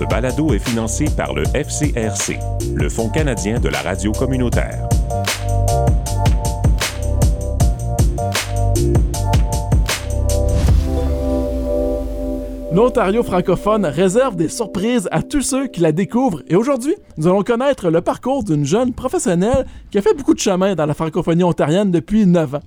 Ce balado est financé par le FCRC, le Fonds canadien de la radio communautaire. L'Ontario francophone réserve des surprises à tous ceux qui la découvrent et aujourd'hui, nous allons connaître le parcours d'une jeune professionnelle qui a fait beaucoup de chemin dans la francophonie ontarienne depuis 9 ans.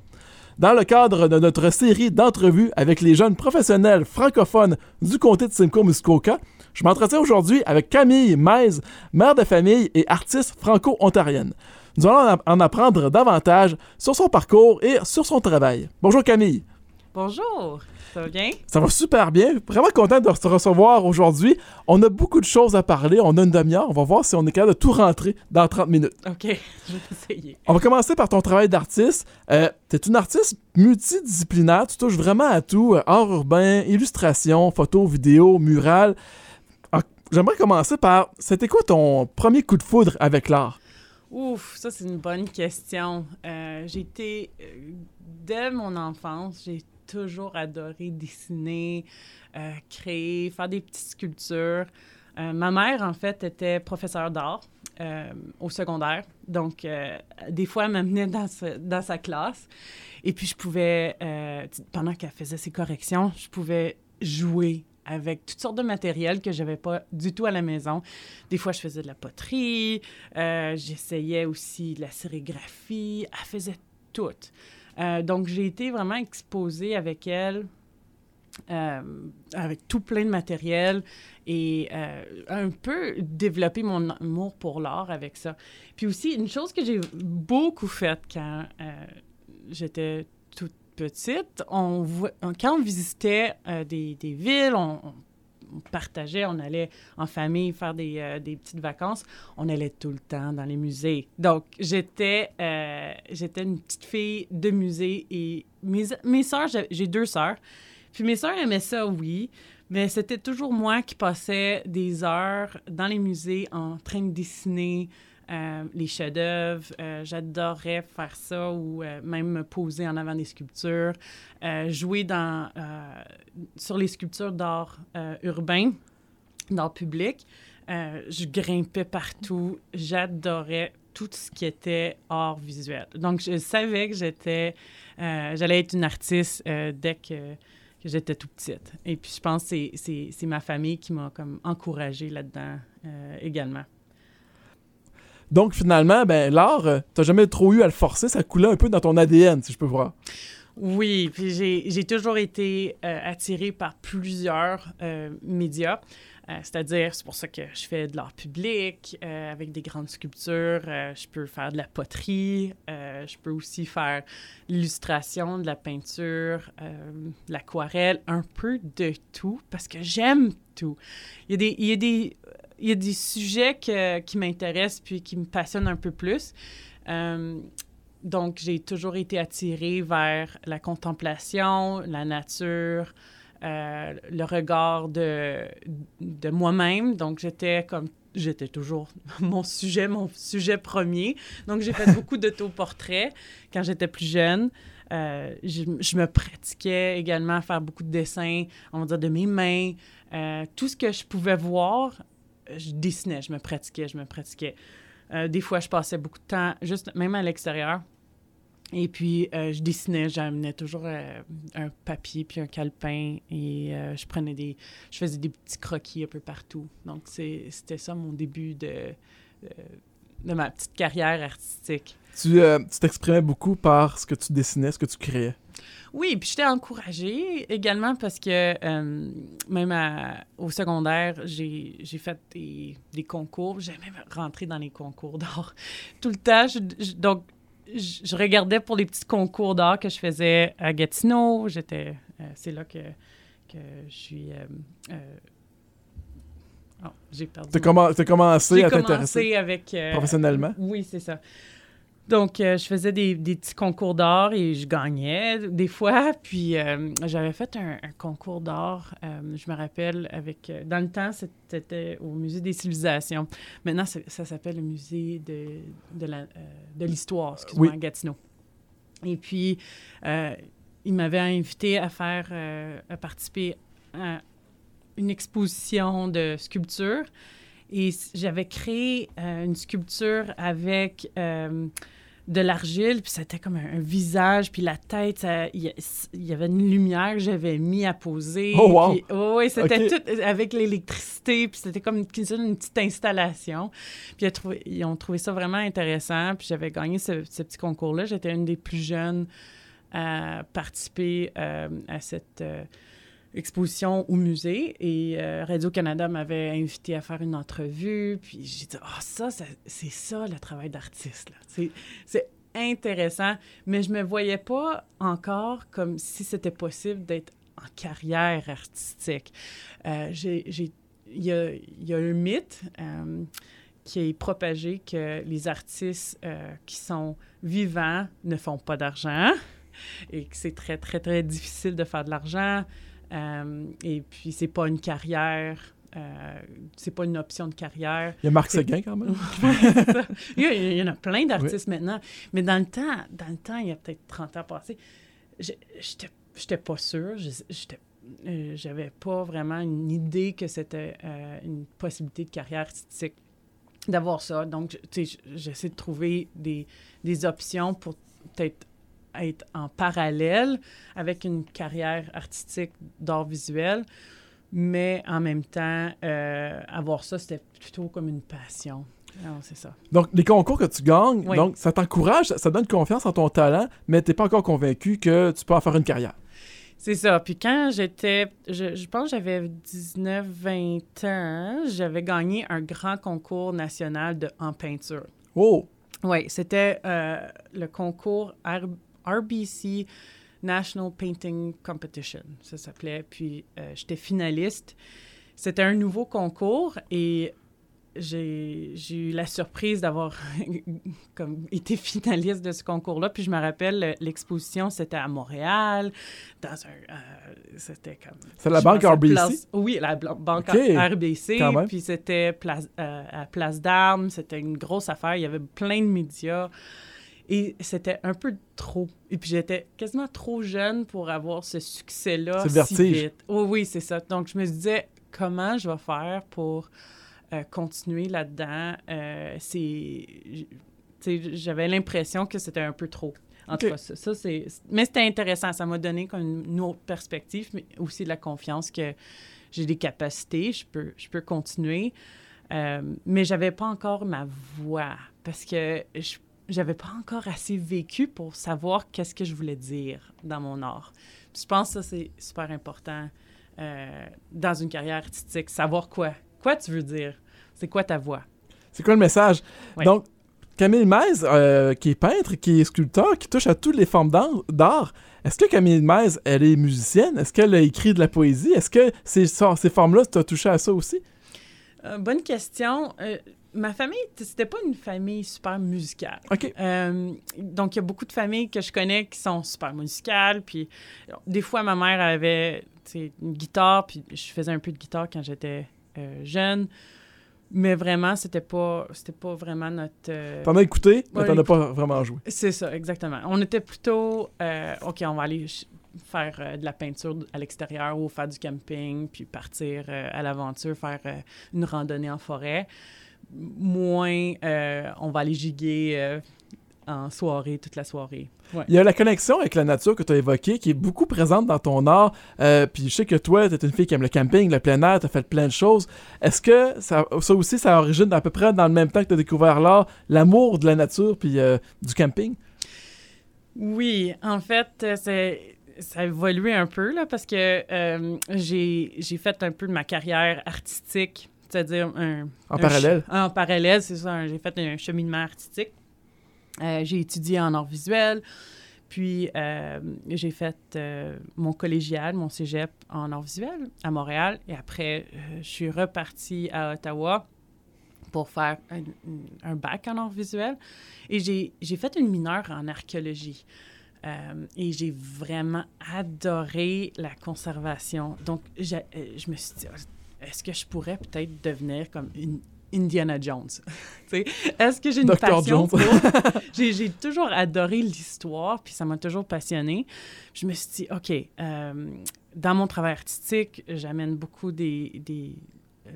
Dans le cadre de notre série d'entrevues avec les jeunes professionnels francophones du comté de Simcoe-Muskoka, je m'entretiens aujourd'hui avec Camille Maise, mère de famille et artiste franco-ontarienne. Nous allons en apprendre davantage sur son parcours et sur son travail. Bonjour Camille. Bonjour. Ça va bien? Ça va super bien. Vraiment content de te recevoir aujourd'hui. On a beaucoup de choses à parler. On a une demi-heure. On va voir si on est capable de tout rentrer dans 30 minutes. OK, je vais essayer. On va commencer par ton travail d'artiste. Euh, tu es une artiste multidisciplinaire. Tu touches vraiment à tout. Euh, art urbain, illustration, photo, vidéo, mural. J'aimerais commencer par, c'était quoi ton premier coup de foudre avec l'art? Ouf, ça c'est une bonne question. Euh, j'ai été, euh, dès mon enfance, j'ai toujours adoré dessiner, euh, créer, faire des petites sculptures. Ma mère, en fait, était professeure d'art au secondaire. Donc, des fois, elle m'amenait dans, dans sa classe. Et puis, je pouvais, pendant qu'elle faisait ses corrections, je pouvais jouer avec toutes sortes de matériel que j'avais pas du tout à la maison. Des fois, je faisais de la poterie, j'essayais aussi de la sérigraphie. Elle faisait tout. Euh, donc, j'ai été vraiment exposée avec elle, euh, avec tout plein de matériel et euh, un peu développer mon amour pour l'art avec ça. Puis aussi, une chose que j'ai beaucoup faite quand j'étais petite, quand on visitait des, des, villes, on partageait, on allait en famille faire des, euh, des, petites vacances, on allait tout le temps dans les musées. Donc, j'étais euh, une petite fille de musée et mes, mes soeurs, j'ai deux sœurs, puis mes sœurs aimaient ça, oui, mais c'était toujours moi qui passais des heures dans les musées en train de dessiner, euh, les chefs-d'œuvre. Euh, j'adorais faire ça ou euh, même me poser en avant des sculptures, jouer dans, sur les sculptures d'art urbain, d'art public. je grimpais partout. J'adorais tout ce qui était art visuel. Donc, je savais que j'allais être une artiste dès que, j'étais tout petite. Et puis, je pense que c'est ma famille qui m'a encouragée là-dedans également. Donc, finalement, ben, l'art, euh, t'as jamais trop eu à le forcer, ça coulait un peu dans ton ADN, si je peux voir. Oui, puis j'ai toujours été euh, attirée par plusieurs euh, médias. C'est-à-dire, c'est pour ça que je fais de l'art public avec des grandes sculptures. je peux faire de la poterie. je peux aussi faire l'illustration, de la peinture, de l'aquarelle, un peu de tout parce que j'aime tout. Il y a des il y a des sujets qui m'intéressent puis qui me passionnent un peu plus. Euh, donc, j'ai toujours été attirée vers la contemplation, la nature, euh, le regard de, de moi-même. Donc, j'étais comme j'étais toujours mon sujet, mon sujet premier. Donc, j'ai fait beaucoup d'autoportraits quand j'étais plus jeune. Euh, je, je, me pratiquais également à faire beaucoup de dessins, on va dire, de mes mains. tout ce que je pouvais voir je dessinais, je me pratiquais, je me pratiquais. Euh, des fois, je passais beaucoup de temps, juste même à l'extérieur. Et puis, euh, je dessinais, j'amenais toujours euh, un papier puis un calepin et je prenais des... Je faisais des petits croquis un peu partout. Donc, c'était ça mon début de, de, ma petite carrière artistique. Tu t'exprimais beaucoup par ce que tu dessinais, ce que tu créais. Oui, puis j'étais encouragée également parce que euh, même au secondaire, j'ai fait des, des concours. J'ai même rentré dans les concours d'art tout le temps. donc, je, regardais pour les petits concours d'art que je faisais à Gatineau. J'étais, euh, c'est là que, que je suis. Euh, oh, j'ai perdu. Tu as, commencé à t'intéresser avec professionnellement? oui, c'est ça. Donc, euh, je faisais des, petits concours d'art et je gagnais des fois. Puis, euh, j'avais fait un, concours d'art, euh, je me rappelle, avec... dans le temps, c'était au Musée des civilisations. Maintenant, ça, s'appelle le Musée de, de l'histoire, excuse-moi, à Gatineau. Et puis, il m'avait invité à faire... à participer à une exposition de sculpture. Et j'avais créé euh, une sculpture avec euh, de l'argile, puis c'était comme un, visage, puis la tête, il y, avait une lumière que j'avais mis à poser. Oh, wow! oh, oui, c'était tout avec l'électricité, puis c'était comme une, une, petite installation. Puis ils ont trouvé ça vraiment intéressant, puis j'avais gagné ce, petit concours-là. J'étais une des plus jeunes à participer euh, à cette exposition au musée et euh, Radio-Canada m'avait invité à faire une entrevue. Puis j'ai dit, ah, ça, c'est ça le travail d'artiste. C'est intéressant, mais je me voyais pas encore comme si c'était possible d'être en carrière artistique. Euh, il y a, y a, un mythe euh, qui est propagé que les artistes qui sont vivants ne font pas d'argent et que c'est très, très, très difficile de faire de l'argent. Euh, et puis, c'est pas une carrière. Euh, c'est pas une option de carrière. Il y a Marc Seguin quand même. il, y en a plein d'artistes maintenant. Mais dans le temps, dans le temps, il y a peut-être 30 ans passés, j'étais pas sûre. Euh, j'avais pas vraiment une idée que c'était une possibilité de carrière artistique d'avoir ça. Donc, j'essaie de trouver des, des options pour peut-être être en parallèle avec une carrière artistique d'art visuel, mais en même temps, euh, avoir ça, c'était plutôt comme une passion. c'est ça. Donc, les concours que tu gagnes, donc, ça t'encourage, ça, donne confiance en ton talent, mais tu n'es pas encore convaincu que tu peux en faire une carrière. C'est ça. Puis quand j'étais, je, pense que j'avais 19-20 ans, j'avais gagné un grand concours national de, en peinture. Oh! Oui, c'était euh, le concours RBC National Painting Competition, ça s'appelait. Puis euh, j'étais finaliste. C'était un nouveau concours et j'ai eu la surprise d'avoir comme été finaliste de ce concours-là. Puis je me rappelle, l'exposition, c'était à Montréal, dans un... Euh, c'était comme... C'est la banque RBC? oui, la banque RBC. Puis c'était place, euh, à Place d'Armes. C'était une grosse affaire. Il y avait plein de médias. Et c'était un peu trop. Et puis j'étais quasiment trop jeune pour avoir ce succès-là si vite. Oh, oui, c'est ça. Donc je me disais, comment je vais faire pour euh, continuer là-dedans? Euh, j'avais l'impression que c'était un peu trop. En tout cas, ça, c'est... Mais c'était intéressant. Ça m'a donné comme une autre perspective, mais aussi de la confiance que j'ai des capacités, je peux, je peux continuer. Euh, mais j'avais pas encore ma voix parce que je j'avais pas encore assez vécu pour savoir qu'est-ce que je voulais dire dans mon art. je pense que ça, c'est super important euh, dans une carrière artistique, savoir quoi. Quoi tu veux dire? C'est quoi ta voix? C'est quoi le message? Donc, Camille Maise, euh, qui est peintre, qui est sculpteur, qui touche à toutes les formes d'art, est-ce que Camille Maise, elle est musicienne? Est-ce qu'elle a écrit de la poésie? Est-ce que ces, ces formes-là, tu as touché à ça aussi? Euh, bonne question ma famille, c'était pas une famille super musicale. OK. Euh, donc, il y a beaucoup de familles que je connais qui sont super musicales. Puis, des fois, ma mère avait une guitare, puis je faisais un peu de guitare quand j'étais euh, jeune. Mais vraiment, c'était pas, c'était pas vraiment notre. Euh... T'en as écouté, mais t'en as pas vraiment joué. C'est ça, exactement. On était plutôt, euh, OK, on va aller faire de la peinture à l'extérieur ou faire du camping, puis partir à l'aventure, faire une randonnée en forêt moins euh, on va aller giguer euh, en soirée, toute la soirée. Il y a la connexion avec la nature que tu as évoquée qui est beaucoup présente dans ton art. Euh, puis je sais que toi, tu es une fille qui aime le camping, le plein air, tu as fait plein de choses. Est-ce que ça, ça aussi, ça origine à peu près dans le même temps que tu as découvert l'art, l'amour de la nature puis du camping? Oui, en fait, c'est ça a évolué un peu là, parce que j'ai fait un peu de ma carrière artistique c'est-à-dire un... En parallèle? en parallèle, c'est ça. J'ai fait un cheminement artistique. Euh, j'ai étudié en art visuel, puis euh, j'ai fait euh, mon collégial, mon cégep en art visuel à Montréal, et après, je suis repartie à Ottawa pour faire un, bac en art visuel, et j'ai fait une mineure en archéologie. Et j'ai vraiment adoré la conservation. Donc, je me suis dit, est-ce que je pourrais peut-être devenir comme une Indiana Jones? Est-ce que j'ai une passion pour... j'ai toujours adoré l'histoire, puis ça m'a toujours passionné. Je me suis dit, OK, euh, dans mon travail artistique, j'amène beaucoup des, des,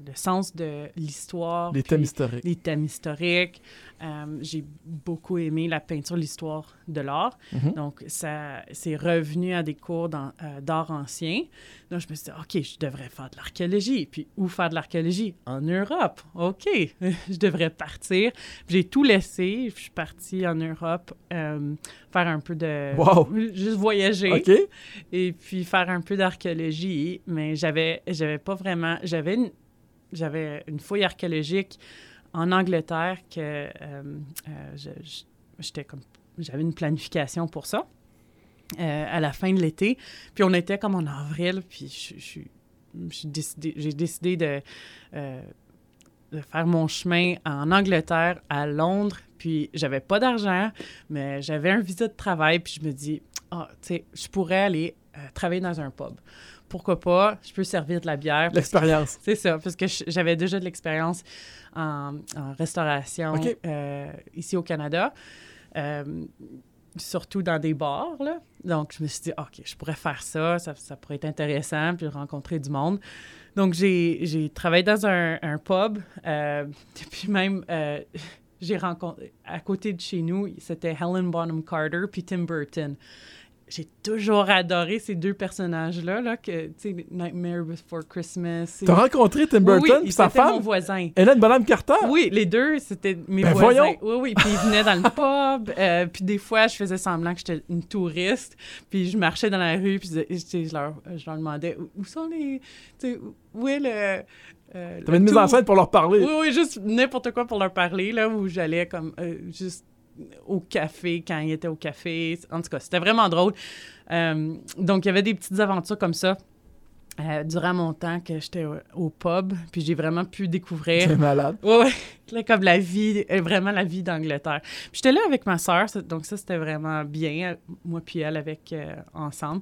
le sens de l'histoire. Les thèmes historiques. Les thèmes historiques. Euh, j'ai beaucoup aimé la peinture, l'histoire de l'art. Mhm. Donc, ça, c'est revenu à des cours dans, euh, d'art ancien. Donc, je me suis dit, OK, je devrais faire de l'archéologie. Puis, où faire de l'archéologie? En Europe. OK, je devrais partir. Puis j'ai tout laissé. Je suis partie en Europe euh, faire un peu de... Wow. Juste voyager OK. et puis faire un peu d'archéologie, mais j'avais j'avais pas vraiment j'avais une, j'avais une fouille archéologique en Angleterre que euh, euh, j'avais une planification pour ça euh, à la fin de l'été, puis on était comme en avril, puis j'ai décidé décidé de faire mon chemin en Angleterre, à Londres, puis j'avais pas d'argent, mais j'avais un visa de travail, puis je me dis, ah, tu sais, je pourrais aller travailler dans un pub. Pourquoi pas? Je peux servir de la bière. L'expérience. C'est ça, parce que j'avais déjà de l'expérience en, en restauration euh, ici au Canada, euh, surtout dans des bars. Là. Donc, je me suis dit, OK, je pourrais faire ça, ça, ça pourrait être intéressant, puis rencontrer du monde. Donc, j'ai j'ai travaillé dans un, un pub, euh, puis même, euh, j'ai rencontré, à côté de chez nous, c'était Helen Bonham Carter puis Tim Burton. J'ai toujours adoré ces deux personnages-là, là, que, tu sais, Nightmare Before Christmas. T'as rencontré Tim Burton oui, et sa c'était mon femme, voisin. Hélène Bonham Carter? Oui, les deux, c'était mes Ben voisins. voyons! Oui, oui. Puis ils venaient dans le pub. euh, puis des fois, je faisais semblant que j'étais une touriste. Puis je marchais dans la rue. Puis je, leur, je leur demandais où, sont les. Tu sais, où est le. euh, T'avais une mise en scène pour leur parler. Oui, oui, juste n'importe quoi pour leur parler, là, où j'allais comme euh, juste au café quand ils étaient au café. En tout cas, c'était vraiment drôle. Euh, donc, il y avait des petites aventures comme ça euh, durant mon temps que j'étais au, au pub. Puis j'ai vraiment pu découvrir C'est malade. Ouais, ouais. Là, comme la vie, euh, vraiment la vie d'Angleterre. Puis j'étais là avec ma sœur, donc ça, c'était vraiment bien, moi puis elle, avec, euh, ensemble.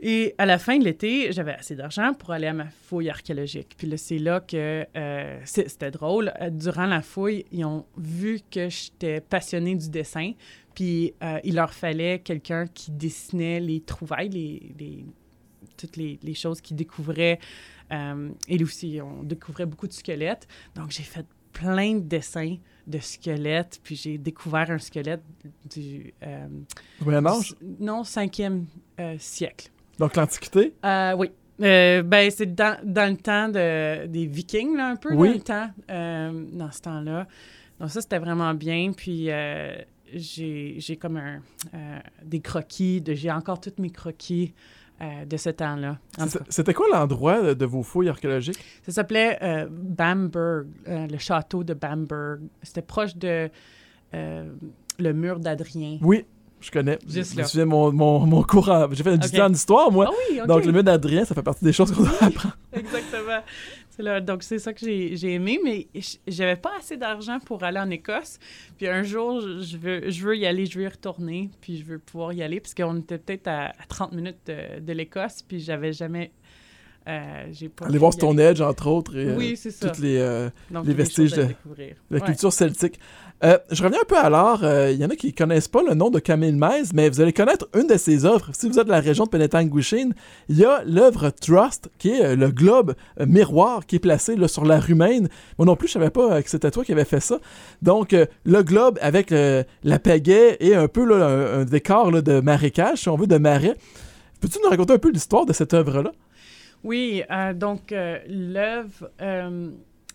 Et à la fin de l'été, j'avais assez d'argent pour aller à ma fouille archéologique. Puis là, c'est là que euh, c'était drôle. Euh, Durant la fouille, ils ont vu que j'étais passionnée du dessin. Puis euh, il leur fallait quelqu'un qui dessinait les trouvailles, les, les- toutes les, les choses qu'ils découvraient. Euh, et aussi, on découvrait beaucoup de squelettes. Donc, j'ai fait plein de dessins de squelettes. Puis j'ai découvert un squelette du... euh, Moyen Âge? non, cinquième euh, siècle. Donc l'Antiquité? Euh, oui. Euh, ben, c'est dans, dans le temps de, des Vikings, là, un peu, Oui. dans le temps, euh, dans ce temps-là. Donc ça, c'était vraiment bien. Puis j'ai j'ai comme un, des croquis, de- j'ai encore tous mes croquis de ce temps-là. C'était quoi l'endroit de- vos fouilles archéologiques? Ça s'appelait Bamberg, le château de Bamberg. C'était proche de le mur d'Adrien. Oui, je connais. Juste là. mon, mon, mon cours en- J'ai fait une Ok. étudiant en histoire, moi. Ah oui. Donc le mur d'Adrien, ça fait partie des choses qu'on doit apprendre. Exactement. C'est là, donc, c'est ça que j'ai j'ai aimé, mais j'avais pas assez d'argent pour aller en Écosse. Puis un jour, je je veux, je veux y aller, je veux y retourner, puis je veux pouvoir y aller, parce qu'on était peut-être à, à 30 minutes de, de l'Écosse, puis j'avais jamais... euh, pas pu voir y Stonehenge, entre autres, et euh, Oui, les, euh, Donc, les des vestiges de- la Ouais. culture celtique. Euh, je reviens un peu à l'art. Euh, Il y en a qui connaissent pas le nom de Camille Maise, mais vous allez connaître une de ses œuvres. Si vous êtes de la région de Penetang-Guichine, il y a l'œuvre Trust, qui est euh, le globe euh, miroir qui est placé là, sur la rue Maine. Moi non plus, je savais pas euh, que c'était toi qui avais fait ça. Donc, euh, le globe avec euh, la pagaie et un peu là, un, un décor là, de marécage, si on veut, de marais. Peux-tu nous raconter un peu l'histoire de cette œuvre-là? Oui, euh, donc euh, l'œuvre euh,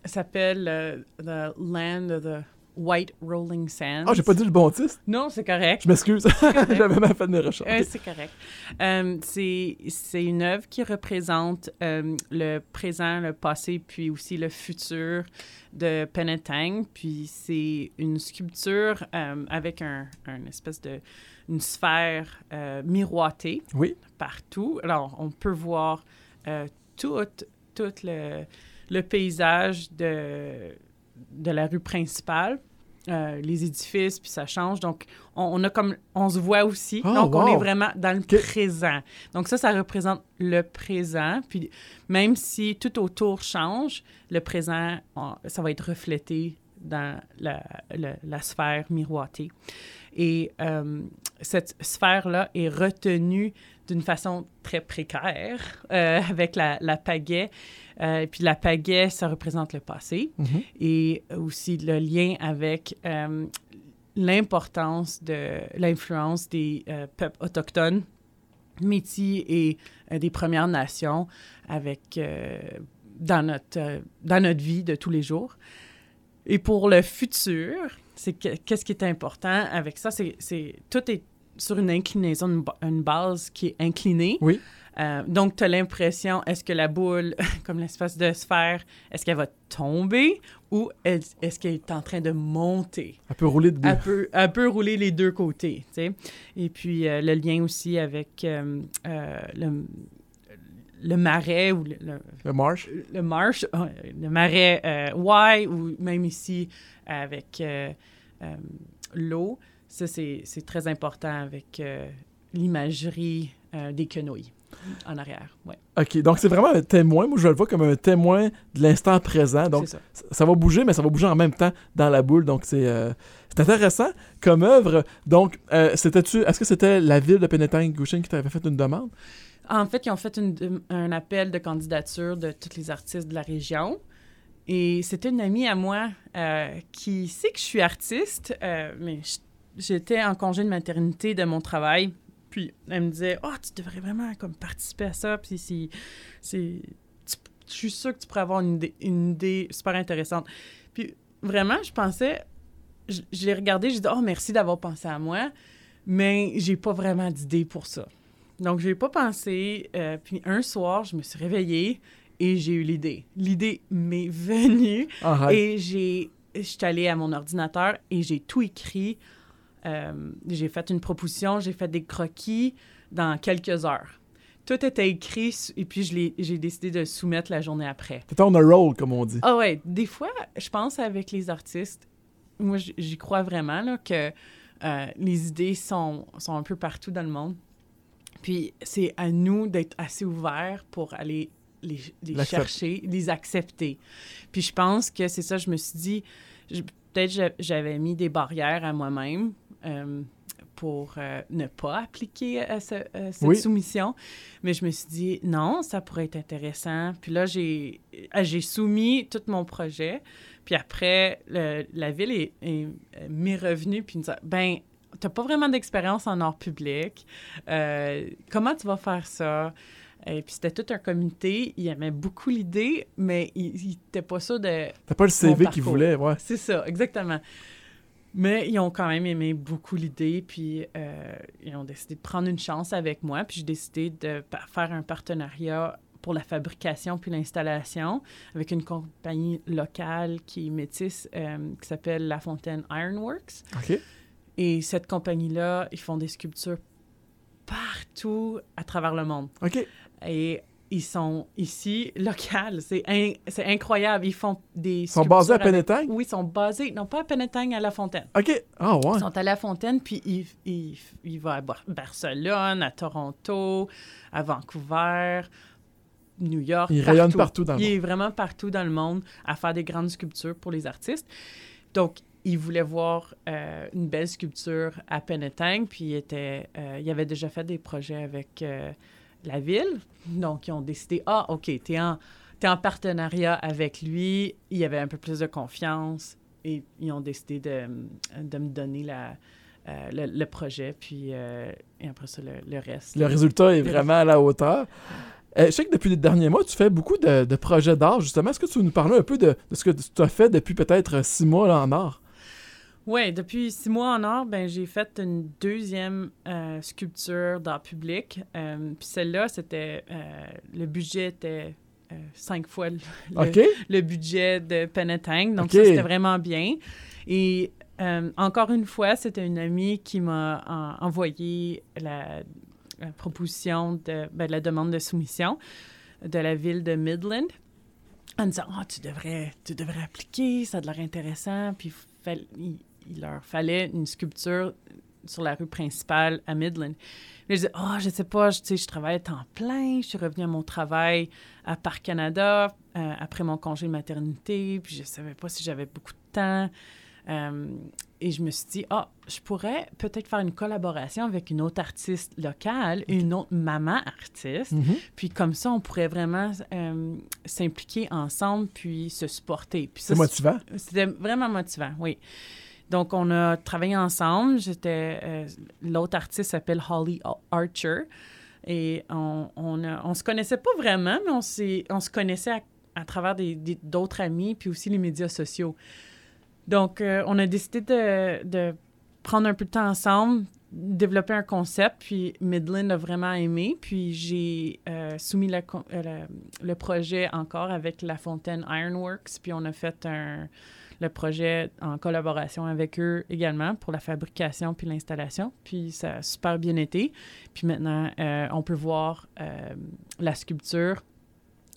s'appelle The Land of the White Rolling Sands. Ah, j'ai pas dit le bon titre. Non, c'est correct. Je m'excuse. J'avais mal fait de mes recherches. C'est correct. C'est une œuvre qui représente le présent, le passé, puis aussi le futur de Penetang. Puis c'est une sculpture avec un, un espèce de une sphère miroitée Oui. partout. Alors, on peut voir euh, tout, tout le, le paysage de, de la rue principale. euh, les édifices, puis ça change. Donc, on, on a comme, on se voit aussi. Oh, donc, on est vraiment dans le présent. Donc, ça, ça représente le présent. Puis, même si tout autour change, le présent, on- ça va être reflété dans la, la- la sphère miroitée. Et euh, cette sphère-là est retenue d'une façon très précaire euh, avec la, la pagaie. Euh, et puis la pagaie, ça représente le passé Mhm. et aussi le lien avec euh, l'importance de l'influence des euh, peuples autochtones, métis et des Premières Nations avec, dans, notre, dans notre vie de tous les jours. Et pour le futur, c'est que- qu'est-ce qui est important avec ça, c'est tout est sur une inclinaison, une, ba- une base qui est inclinée. Oui. Euh, donc, tu as l'impression, est-ce que la boule, comme l'espace de sphère, est-ce qu'elle va tomber ou est- est-ce qu'elle est en train de monter? Elle peut rouler de deux. Elle peut, elle peut rouler les deux côtés, tu sais. Et puis, euh, le lien aussi avec euh, le, le marais ou le, le- Le marsh. le marsh, euh, le marais Y ou même ici avec l'eau. Ça, c'est très important avec euh, l'imagerie euh, des quenouilles en arrière. Ouais, OK, donc c'est vraiment un témoin. Moi, je le vois comme un témoin de l'instant présent. Donc, ça. ça- va bouger, mais ça va bouger en même temps dans la boule. Donc, c'est euh, intéressant comme œuvre. Donc, euh, c'était-tu... Est-ce que c'était la ville de Penetang-Gushin qui t'avait fait une demande? En fait, ils ont fait une- un appel de candidature de tous les artistes de la région. Et c'était une amie à moi euh, qui sait que je suis artiste, mais j- j'étais en congé de maternité de mon travail. Puis elle me disait, oh, tu devrais vraiment comme participer à ça. Puis c'est, c'est, tu- je suis sûre que tu pourrais avoir une idée, une idée super intéressante. Puis vraiment, je pensais, je, je l'ai regardé, j'ai dit, oh, merci d'avoir pensé à moi, mais j'ai pas vraiment d'idée pour ça. Donc, je n'ai pas pensé. euh, puis un soir, je me suis réveillée et j'ai eu l'idée. L'idée m'est venue Ah, ouais. et j'ai, je suis allée à mon ordinateur et j'ai tout écrit. Euh, j'ai fait une proposition, j'ai fait des croquis dans quelques heures. Tout était écrit et puis j'ai décidé de le soumettre la journée après. T'étais on a roll, comme on dit. Ah ouais, des fois, je pense avec les artistes, moi j'y crois vraiment là, que euh, les idées sont, sont un peu partout dans le monde. Puis c'est à nous d'être assez ouverts pour aller les, chercher, les accepter. Puis je pense que c'est ça, je me suis dit, peut-être j'a- j'avais mis des barrières à moi-même pour euh, ne pas appliquer ce- à cette Oui. soumission. Mais je me suis dit, non, ça pourrait être intéressant. Puis là, j'ai euh, j'ai soumis tout mon projet. Puis après, le- la ville est, est- m'est revenue puis nous a ben, t'as pas vraiment d'expérience en art public. Euh, comment tu vas faire ça? Et puis c'était tout un comité. Il aimait beaucoup l'idée, mais il n'était pas sûr de T'as pas le CV qu'ils parcours. voulaient, ouais. c'est ça, exactement. Mais ils ont quand même aimé beaucoup l'idée, puis euh, ils ont décidé de prendre une chance avec moi, puis j'ai décidé de faire un partenariat pour la fabrication puis l'installation avec une compagnie locale qui est métisse, euh, qui s'appelle La Fontaine Ironworks. OK. Et cette compagnie-là, ils font des sculptures partout à travers le monde. OK. Et ils sont ici, locales. C'est in- c'est incroyable. Ils font des Ils sont basés à Penetang? Oui, ils sont basés, non pas à Penetang, à La Fontaine. OK. Ah, ouais. Ils sont à La Fontaine, puis ils, ils, ils vont à Bar- Barcelone, à Toronto, à Vancouver, New York. Ils rayonnent partout dans le Il monde. est vraiment partout dans le monde à faire des grandes sculptures pour les artistes. Donc, ils voulaient voir euh, une belle sculpture à Penetang, puis ils, étaient, euh, ils avaient déjà fait des projets avec euh, la ville. Donc, ils ont décidé, ah, OK, t'es en, t'es en partenariat avec lui. Il y avait un peu plus de confiance et ils ont décidé de, de me donner la, euh, le, projet, puis euh, après ça, le, le reste. Le résultat est vraiment à la hauteur. Euh, je sais que depuis les derniers mois, tu fais beaucoup de, de projets d'art, justement. Est-ce que tu veux nous parler un peu de, de ce que tu as fait depuis peut-être six mois là, en art? Oui, depuis six mois en or, ben, j'ai fait une deuxième euh, sculpture d'art public. Euh, Puis celle-là, c'était. euh, le budget était euh, cinq fois le, le- OK? le budget de Penetang. Donc, ça, c'était vraiment bien. Et encore une fois, c'était une amie qui m'a en- envoyé la, la proposition de ben, la demande de soumission de la ville de Midland en disant oh, tu, devrais, tu devrais appliquer, ça a de l'air intéressant. Puis il, il leur fallait une sculpture sur la rue principale à Midland. Je disais, oh, je sais pas, je, je travaille à temps plein, je suis revenue à mon travail à Parc Canada euh, après mon congé de maternité, puis je savais pas si j'avais beaucoup de temps. Euh, et je me suis dit, ah, je pourrais peut-être faire une collaboration avec une autre artiste locale, une autre maman artiste. Mhm. Puis comme ça, on pourrait vraiment euh, s'impliquer ensemble puis se supporter. Puis C'est motivant? C'était vraiment motivant, oui. Donc, on a travaillé ensemble. J'étais... euh, L'autre artiste s'appelle Holly Archer. Et on, on, se connaissait pas vraiment, mais on, on se connaissait à, travers des- des- d'autres amis, puis aussi les médias sociaux. Donc, euh, on a décidé de, prendre un peu de temps ensemble, développer un concept, puis Midland a vraiment aimé. Puis j'ai euh, soumis le projet encore avec La Fontaine Ironworks, puis on a fait un, le projet en collaboration avec eux également pour la fabrication puis l'installation. Puis ça a super bien été. Puis maintenant, euh, on peut voir euh, la sculpture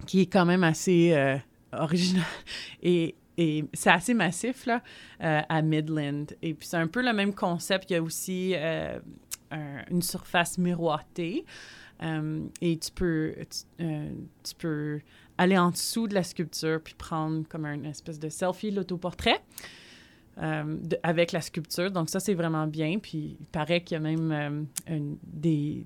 qui est quand même assez euh, originale et, et c'est assez massif là, euh, à Midland. Et puis c'est un peu le même concept. Il y a aussi un- une surface miroitée. Et tu peux, tu peux aller en dessous de la sculpture puis prendre comme une espèce de selfie, l'autoportrait. euh, avec la sculpture. Donc ça, c'est vraiment bien. Puis il paraît qu'il y a même euh, des,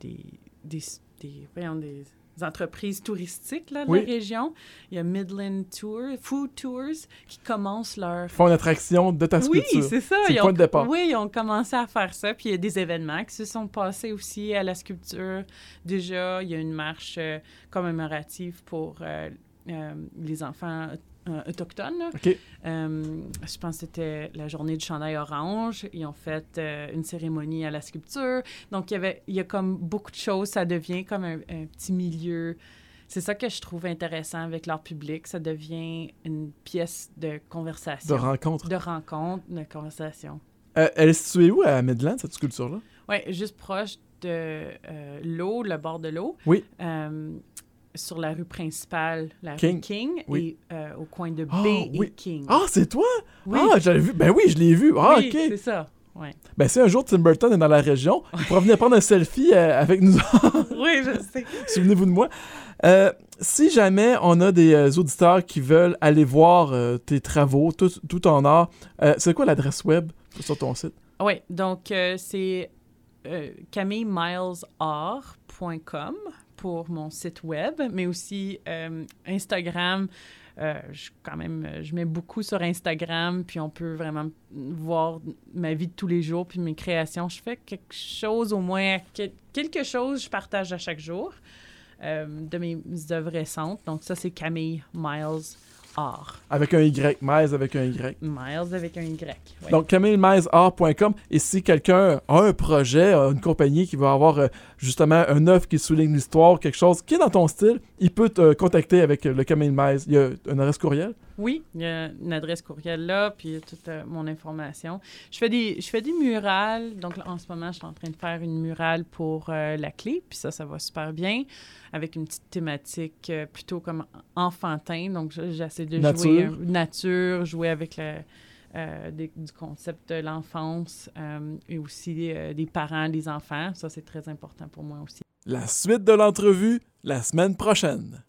des, des, des, voyons, des entreprises touristiques là, de Oui. la région. Il y a Midland Tour, Food Tours qui commencent leur... Ils font une attraction de ta Oui, sculpture. c'est ça. C'est le Ils point ont- de départ. Oui, ils ont commencé à faire ça. Puis il y a des événements qui se sont passés aussi à la sculpture. Déjà, il y a une marche euh, commémorative pour euh, euh, les enfants euh. Euh, je pense que c'était la journée du chandail orange. Ils ont fait euh, une cérémonie à la sculpture. Donc, il y, avait, il y a comme beaucoup de choses. Ça devient comme un, un petit milieu. C'est ça que je trouve intéressant avec leur public. Ça devient une pièce de De conversation. rencontre. De rencontre, de conversation. Euh, elle est située où à Midland, cette sculpture-là? Oui, juste proche de l'eau, le bord de l'eau. Oui. Sur la rue principale, la King. rue King, Oui. et euh, au coin de Ah, B et oui. King. Ah, c'est toi? oui, Ah, j'avais vu. Ben oui, je l'ai vu. Ah, oui, OK. c'est ça. Ouais. Ben si un jour Tim Burton est dans la région, il pourra venir prendre un selfie euh, avec nous oui, je sais. Souvenez-vous de moi. Euh, si jamais on a des auditeurs qui veulent aller voir tes travaux, tout, tout en art, c'est quoi l'adresse web sur ton site? Oui, donc c'est euh, camillemilesart.com pour mon site web, mais aussi euh, Instagram. Euh, je, quand même, je mets beaucoup sur Instagram, puis on peut vraiment voir ma vie de tous les jours, puis mes créations. Je fais quelque chose au moins, que- quelque chose je partage à chaque jour euh, de mes œuvres récentes. Donc ça, c'est Camille Miles Avec un Y, Miles avec un Y. Miles avec un Y. ouais. Donc, camillemilesart.com. Et si quelqu'un a un projet, une compagnie qui va avoir euh, justement un œuvre qui souligne l'histoire, quelque chose qui est dans ton style, il peut te contacter avec le Camille Miles. Il y a un adresse courriel? Oui, il y a une adresse courriel là, puis il y a toute euh, mon information. Je fais des, je fais des murales. Donc, là, en ce moment, je suis en train de faire une murale pour euh, la clé, puis ça, ça va super bien, avec une petite thématique euh, plutôt comme enfantin. Donc, je- j'essaie de Nature. jouer nature, jouer avec le, des- du concept de l'enfance et aussi des parents, des enfants. Ça, c'est très important pour moi aussi. La suite de l'entrevue la semaine prochaine.